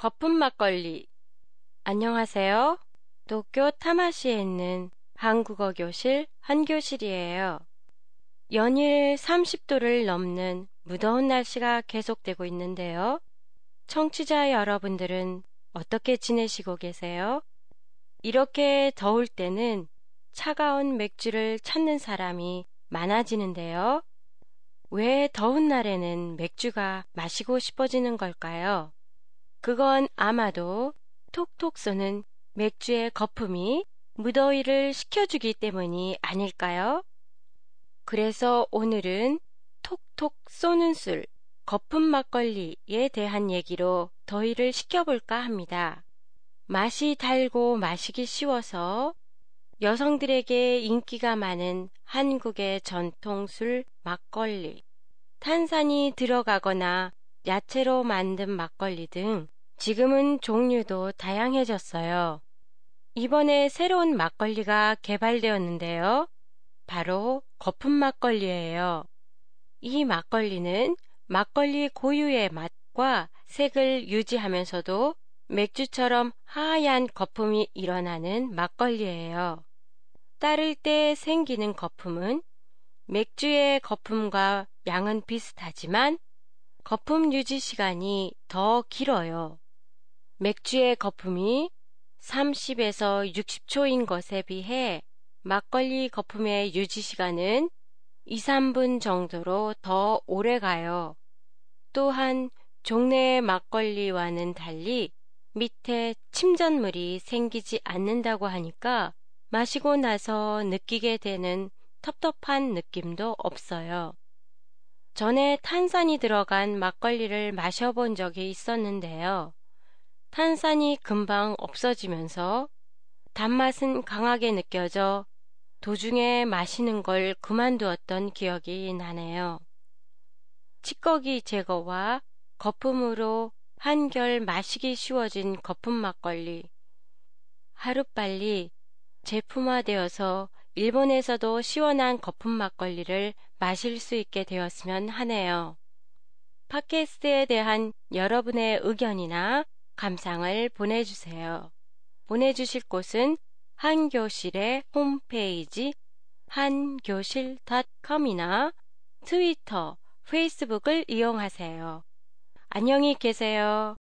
거품 막걸리. 안녕하세요. 도쿄 타마시에 있는 한국어 교실 한교실이에요. 연일 30도를 넘는 무더운 날씨가 계속되고 있는데요. 청취자 여러분들은 어떻게 지내시고 계세요? 이렇게 더울 때는 차가운 맥주를 찾는 사람이 많아지는데요. 왜 더운 날에는 맥주가 마시고 싶어지는 걸까요? 그건 아마도 톡톡 쏘는 맥주의 거품이 무더위를 식혀주기 때문이 아닐까요? 그래서 오늘은 톡톡 쏘는 술, 거품 막걸리에 대한 얘기로 더위를 식혀볼까 합니다. 맛이 달고 마시기 쉬워서 여성들에게 인기가 많은 한국의 전통술 막걸리. 탄산이 들어가거나 야채로 만든 막걸리 등 지금은 종류도 다양해졌어요. 이번에 새로운 막걸리가 개발되었는데요. 바로 거품 막걸리예요. 이 막걸리는 막걸리 고유의 맛과 색을 유지하면서도 맥주처럼 하얀 거품이 일어나는 막걸리예요. 따를 때 생기는 거품은 맥주의 거품과 양은 비슷하지만 거품 유지 시간이 더 길어요. 맥주의 거품이 30에서 60초인 것에 비해 막걸리 거품의 유지 시간은 2, 3분 정도로 더 오래 가요. 또한 종래의 막걸리와는 달리 밑에 침전물이 생기지 않는다고 하니까 마시고 나서 느끼게 되는 텁텁한 느낌도 없어요. 전에 탄산이 들어간 막걸리를 마셔본 적이 있었는데요. 탄산이 금방 없어지면서 단맛은 강하게 느껴져 도중에 마시는 걸 그만두었던 기억이 나네요. 찌꺼기 제거와 거품으로 한결 마시기 쉬워진 거품 막걸리. 하루빨리 제품화되어서 일본에서도 시원한 거품 막걸리를 마실 수 있게 되었으면 하네요. 팟캐스트에 대한 여러분의 의견이나 감상을 보내주세요. 보내주실 곳은 한교실의 홈페이지 한교실.com이나 트위터, 페이스북을 이용하세요. 안녕히 계세요.